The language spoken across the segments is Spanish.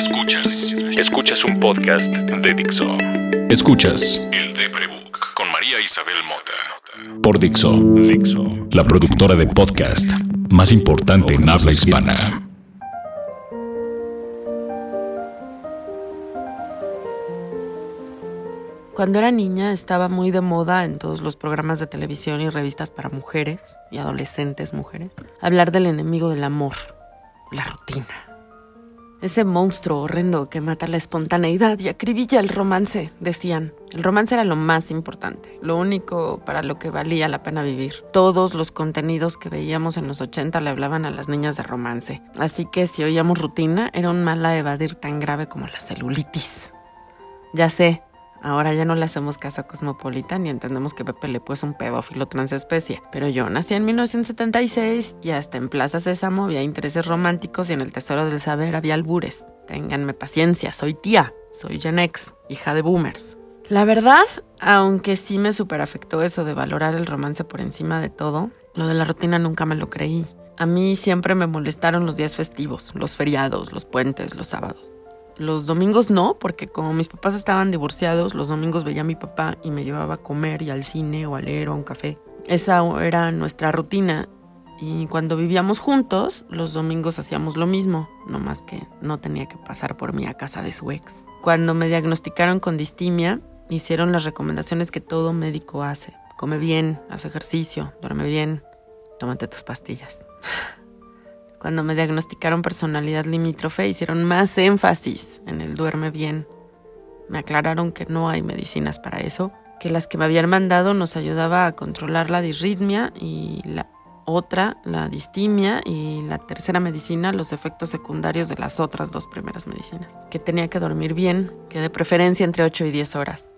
Escuchas. Escuchas un podcast de Dixo. Escuchas El Deprebook con María Isabel Mota. Por Dixo. Dixo. La productora de podcast más importante en habla hispana. Cuando era niña estaba muy de moda en todos los programas de televisión y revistas para mujeres y adolescentes mujeres hablar del enemigo del amor, la rutina. Ese monstruo horrendo que mata la espontaneidad y acribilla el romance, decían. El romance era lo más importante, lo único para lo que valía la pena vivir. Todos los contenidos que veíamos en los 80 le hablaban a las niñas de romance. Así que si oíamos rutina, era un mal a evadir tan grave como la celulitis. Ya sé, Ahora ya no le hacemos caso a Cosmopolitan y entendemos que Pepe Le puso un pedófilo transespecie. Pero yo nací en 1976 y hasta en Plaza Sésamo había intereses románticos y en el Tesoro del Saber había albures. Ténganme paciencia, soy tía, soy Gen X, hija de boomers. La verdad, aunque sí me superafectó eso de valorar el romance por encima de todo, lo de la rutina nunca me lo creí. A mí siempre me molestaron los días festivos, los feriados, los puentes, los sábados. Los domingos no, porque como mis papás estaban divorciados, los domingos veía a mi papá y me llevaba a comer y al cine o a leer o a un café. Esa era nuestra rutina. Y cuando vivíamos juntos, los domingos hacíamos lo mismo, no más que no tenía que pasar por mí a casa de su ex. Cuando me diagnosticaron con distimia, hicieron las recomendaciones que todo médico hace. Come bien, haz ejercicio, duerme bien, tómate tus pastillas. Cuando me diagnosticaron personalidad limítrofe, hicieron más énfasis en el duerme bien. Me aclararon que no hay medicinas para eso, que las que me habían mandado nos ayudaba a controlar la disritmia y la otra, la distimia, y la tercera medicina, los efectos secundarios de las otras dos primeras medicinas. Que tenía que dormir bien, que de preferencia entre 8 y 10 horas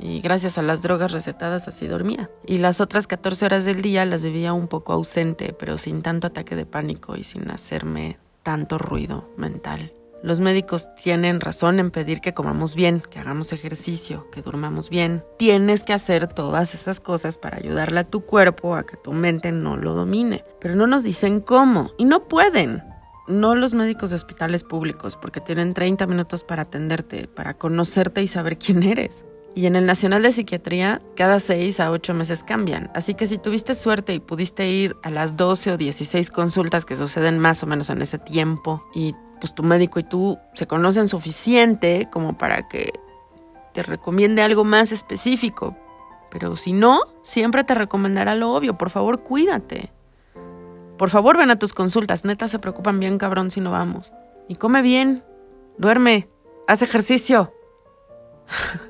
y gracias a las drogas recetadas así dormía. Y las otras 14 horas del día las vivía un poco ausente, pero sin tanto ataque de pánico y sin hacerme tanto ruido mental. Los médicos tienen razón en pedir que comamos bien, que hagamos ejercicio, que durmamos bien. Tienes que hacer todas esas cosas para ayudarle a tu cuerpo a que tu mente no lo domine. Pero no nos dicen cómo y no pueden. No los médicos de hospitales públicos, porque tienen 30 minutos para atenderte, para conocerte y saber quién eres. Y en el Nacional de Psiquiatría, cada 6 a 8 meses cambian. Así que si tuviste suerte y pudiste ir a las 12 o 16 consultas que suceden más o menos en ese tiempo, y pues tu médico y tú se conocen suficiente como para que te recomiende algo más específico. Pero si no, siempre te recomendará lo obvio. Por favor, cuídate. Por favor, ven a tus consultas. Neta, se preocupan bien, cabrón, si no vamos. Y come bien. Duerme. Haz ejercicio.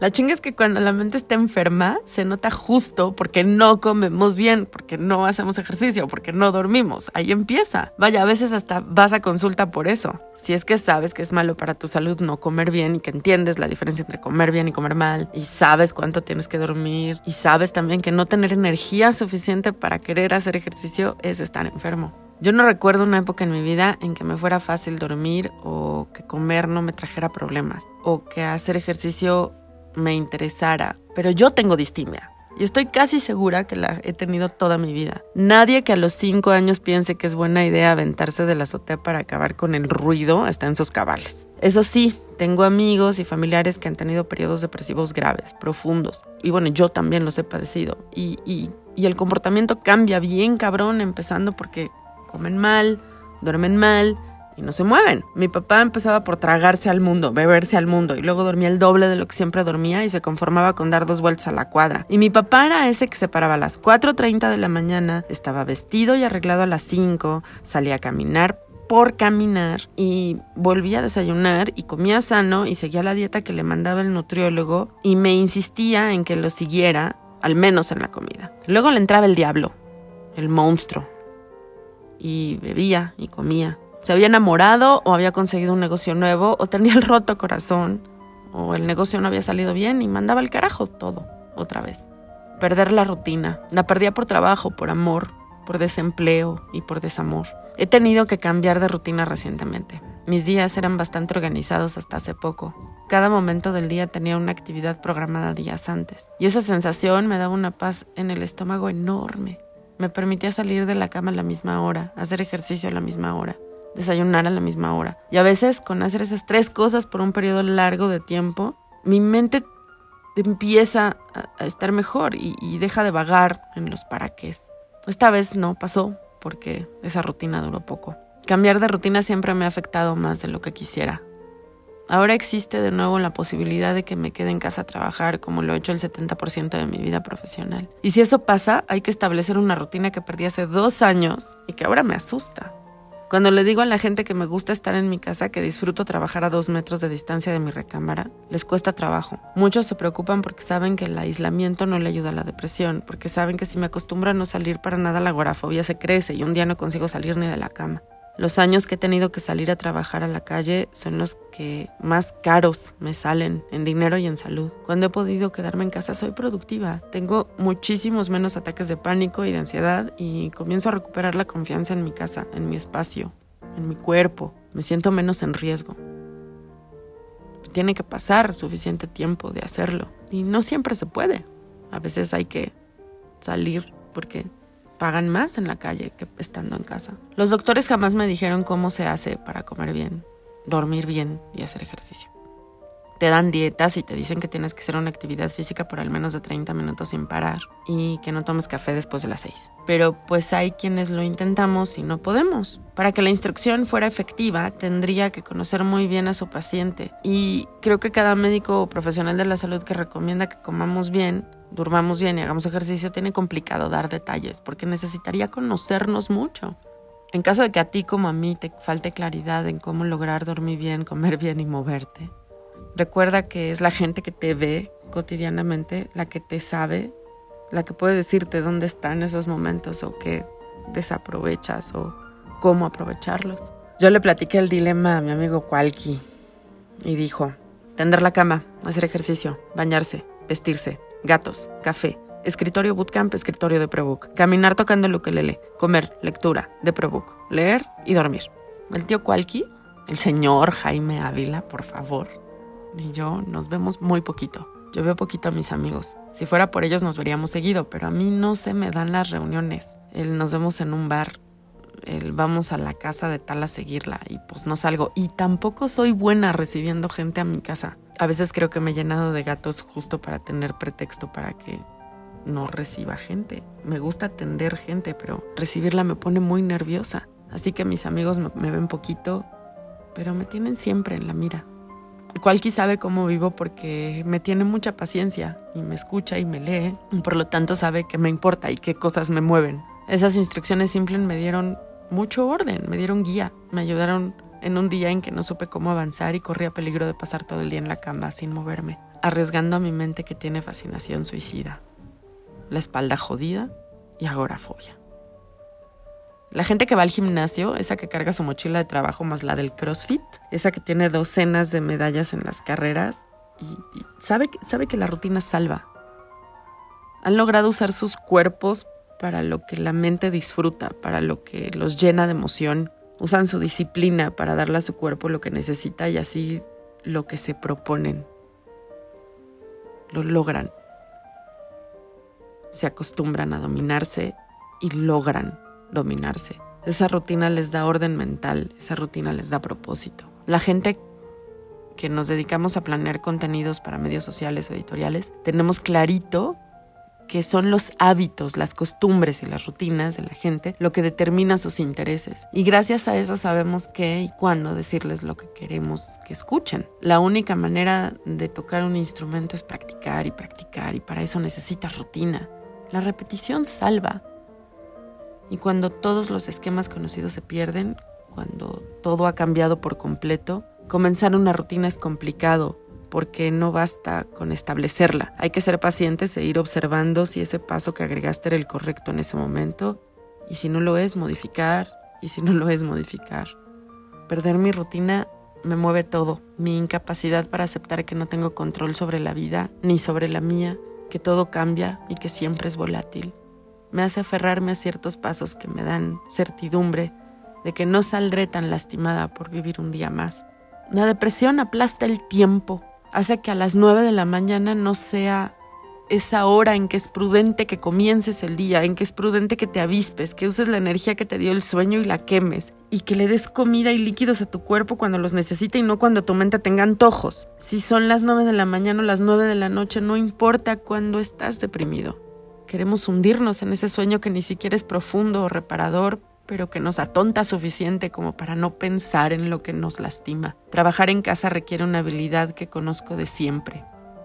La chinga es que cuando la mente está enferma se nota justo porque no comemos bien, porque no hacemos ejercicio, porque no dormimos. Ahí empieza. Vaya, a veces hasta vas a consulta por eso. Si es que sabes que es malo para tu salud no comer bien y que entiendes la diferencia entre comer bien y comer mal y sabes cuánto tienes que dormir y sabes también que no tener energía suficiente para querer hacer ejercicio es estar enfermo. Yo no recuerdo una época en mi vida en que me fuera fácil dormir o que comer no me trajera problemas o que hacer ejercicio me interesara, pero yo tengo distimia. Y estoy casi segura que la he tenido toda mi vida. Nadie que a los cinco años piense que es buena idea aventarse de la azotea para acabar con el ruido está en sus cabales. Eso sí, tengo amigos y familiares que han tenido periodos depresivos graves, profundos. Y bueno, yo también los he padecido. Y, y, y el comportamiento cambia bien cabrón, empezando porque comen mal, duermen mal, y no se mueven. Mi papá empezaba por tragarse al mundo, beberse al mundo y luego dormía el doble de lo que siempre dormía y se conformaba con dar dos vueltas a la cuadra. Y mi papá era ese que se paraba a las 4.30 de la mañana, estaba vestido y arreglado a las 5, salía a caminar por caminar y volvía a desayunar y comía sano y seguía la dieta que le mandaba el nutriólogo y me insistía en que lo siguiera, al menos en la comida. Luego le entraba el diablo, el monstruo, y bebía y comía se había enamorado o había conseguido un negocio nuevo o tenía el roto corazón o el negocio no había salido bien y mandaba el carajo todo otra vez. Perder la rutina. La perdía por trabajo, por amor, por desempleo y por desamor. He tenido que cambiar de rutina recientemente. Mis días eran bastante organizados hasta hace poco. Cada momento del día tenía una actividad programada días antes. Y esa sensación me daba una paz en el estómago enorme. Me permitía salir de la cama a la misma hora, hacer ejercicio a la misma hora desayunar a la misma hora. Y a veces con hacer esas tres cosas por un periodo largo de tiempo, mi mente empieza a, estar mejor y, deja de vagar en los paraques. Esta vez no pasó porque esa rutina duró poco. Cambiar de rutina siempre me ha afectado más de lo que quisiera. Ahora existe de nuevo la posibilidad de que me quede en casa a trabajar como lo he hecho el 70% de mi vida profesional. Y si eso pasa, hay que establecer una rutina que perdí hace dos años y que ahora me asusta. Cuando le digo a la gente que me gusta estar en mi casa, que disfruto trabajar a dos metros de distancia de mi recámara, les cuesta trabajo. Muchos se preocupan porque saben que el aislamiento no le ayuda a la depresión, porque saben que si me acostumbro a no salir para nada, la agorafobia se crece y un día no consigo salir ni de la cama. Los años que he tenido que salir a trabajar a la calle son los que más caros me salen en dinero y en salud. Cuando he podido quedarme en casa soy productiva. Tengo muchísimos menos ataques de pánico y de ansiedad y comienzo a recuperar la confianza en mi casa, en mi espacio, en mi cuerpo. Me siento menos en riesgo. Tiene que pasar suficiente tiempo de hacerlo. Y no siempre se puede. A veces hay que salir porque pagan más en la calle que estando en casa. Los doctores jamás me dijeron cómo se hace para comer bien, dormir bien y hacer ejercicio. Te dan dietas y te dicen que tienes que hacer una actividad física por al menos de 30 minutos sin parar y que no tomes café después de las 6. Pero pues hay quienes lo intentamos y no podemos. Para que la instrucción fuera efectiva, tendría que conocer muy bien a su paciente y creo que cada médico o profesional de la salud que recomienda que comamos bien durmamos bien y hagamos ejercicio, tiene complicado dar detalles porque necesitaría conocernos mucho. En caso de que a ti como a mí te falte claridad en cómo lograr dormir bien, comer bien y moverte, recuerda que es la gente que te ve cotidianamente la que te sabe, la que puede decirte dónde están esos momentos o qué desaprovechas o cómo aprovecharlos. Yo le platiqué el dilema a mi amigo Cualqui y dijo, tender la cama, hacer ejercicio, bañarse, vestirse, gatos, café, escritorio bootcamp, escritorio de prebook, caminar tocando el ukelele, comer, lectura, de prebook, leer y dormir. El tío Cualqui, el señor Jaime Ávila, por favor, y yo nos vemos muy poquito. Yo veo poquito a mis amigos. Si fuera por ellos nos veríamos seguido, pero a mí no se me dan las reuniones. El nos vemos en un bar, el vamos a la casa de tal a seguirla y pues no salgo. Y tampoco soy buena recibiendo gente a mi casa a veces creo que me he llenado de gatos justo para tener pretexto para que no reciba gente. Me gusta atender gente, pero recibirla me pone muy nerviosa. Así que mis amigos me, ven poquito, pero me tienen siempre en la mira. Cualqui sabe cómo vivo porque me tiene mucha paciencia y me escucha y me lee, y por lo tanto sabe qué me importa y qué cosas me mueven. Esas instrucciones simples me dieron mucho orden, me dieron guía, me ayudaron en un día en que no supe cómo avanzar y corría peligro de pasar todo el día en la cama sin moverme, arriesgando a mi mente que tiene fascinación suicida, la espalda jodida y agorafobia. La gente que va al gimnasio, esa que carga su mochila de trabajo más la del CrossFit, esa que tiene docenas de medallas en las carreras y, sabe, sabe que la rutina salva. Han logrado usar sus cuerpos para lo que la mente disfruta, para lo que los llena de emoción usan su disciplina para darle a su cuerpo lo que necesita y así lo que se proponen. Lo logran. Se acostumbran a dominarse y logran dominarse. Esa rutina les da orden mental, esa rutina les da propósito. La gente que nos dedicamos a planear contenidos para medios sociales o editoriales, tenemos clarito que son los hábitos, las costumbres y las rutinas de la gente lo que determina sus intereses. Y gracias a eso sabemos qué y cuándo decirles lo que queremos que escuchen. La única manera de tocar un instrumento es practicar y practicar y para eso necesitas rutina. La repetición salva. Y cuando todos los esquemas conocidos se pierden, cuando todo ha cambiado por completo, comenzar una rutina es complicado porque no basta con establecerla. Hay que ser pacientes e ir observando si ese paso que agregaste era el correcto en ese momento y si no lo es, modificar y si no lo es, modificar. Perder mi rutina me mueve todo, mi incapacidad para aceptar que no tengo control sobre la vida ni sobre la mía, que todo cambia y que siempre es volátil. Me hace aferrarme a ciertos pasos que me dan certidumbre de que no saldré tan lastimada por vivir un día más. La depresión aplasta el tiempo hace que a las 9 de la mañana no sea esa hora en que es prudente que comiences el día, en que es prudente que te avispes, que uses la energía que te dio el sueño y la quemes, y que le des comida y líquidos a tu cuerpo cuando los necesite y no cuando tu mente tenga antojos. Si son las 9 de la mañana o las 9 de la noche, no importa cuando estás deprimido. Queremos hundirnos en ese sueño que ni siquiera es profundo o reparador, pero que nos atonta suficiente como para no pensar en lo que nos lastima. Trabajar en casa requiere una habilidad que conozco de siempre,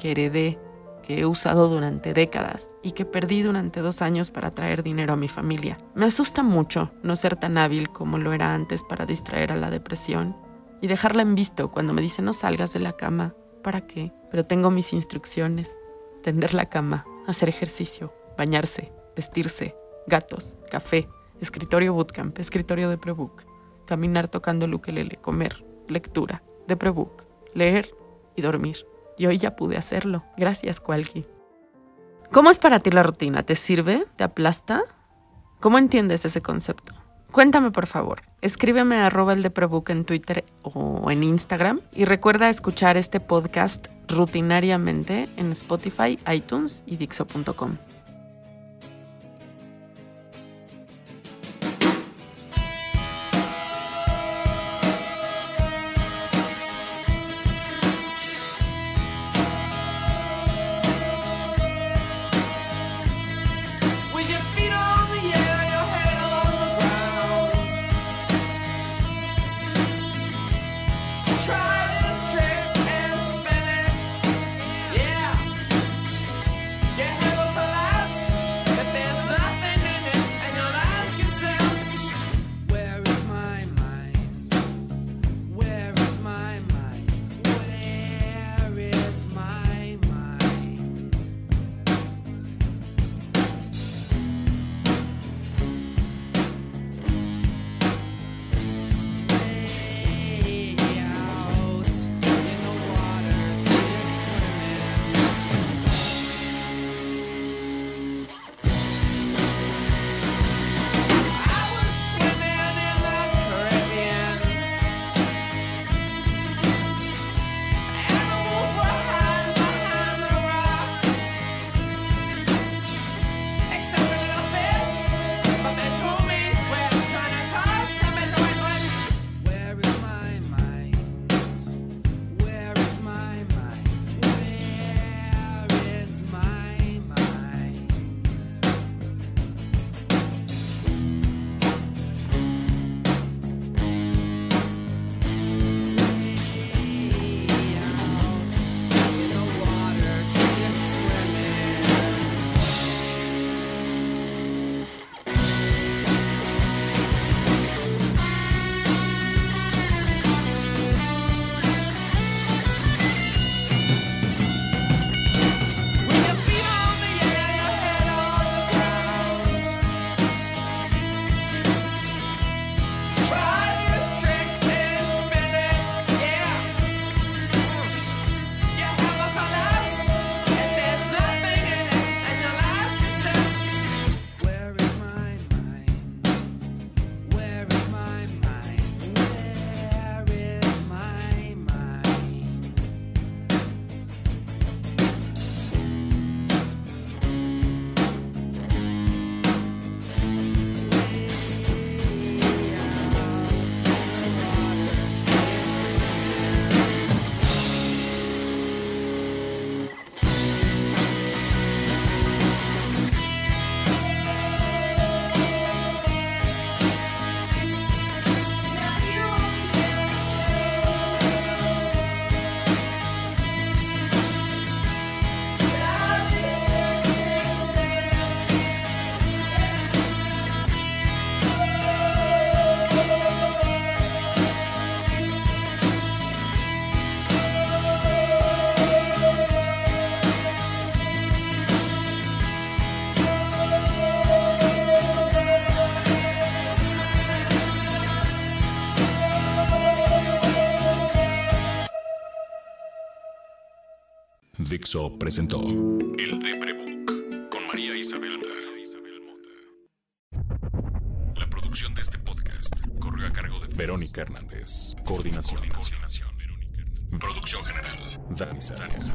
que heredé que he usado durante décadas y que perdí durante dos años para traer dinero a mi familia. Me asusta mucho no ser tan hábil como lo era antes para distraer a la depresión y dejarla en visto cuando me dice no salgas de la cama. ¿Para qué? Pero tengo mis instrucciones. Tender la cama, hacer ejercicio, bañarse, vestirse, gatos, café, escritorio bootcamp, escritorio de prebook, caminar tocando el ukelele, comer, lectura, de prebook, leer y dormir. Y hoy ya pude hacerlo. Gracias, Qualky. ¿Cómo es para ti la rutina? ¿Te sirve? ¿Te aplasta? ¿Cómo entiendes ese concepto? Cuéntame por favor. Escríbeme a arroba el de Prebook en Twitter o en Instagram y recuerda escuchar este podcast rutinariamente en Spotify, iTunes y Dixo.com. Dixo presentó El Deprebook con María Isabel Mota. La producción de este podcast corrió a cargo de Verónica Hernández. Coordinación. Coordinación. Producción general. Dani Sánchez.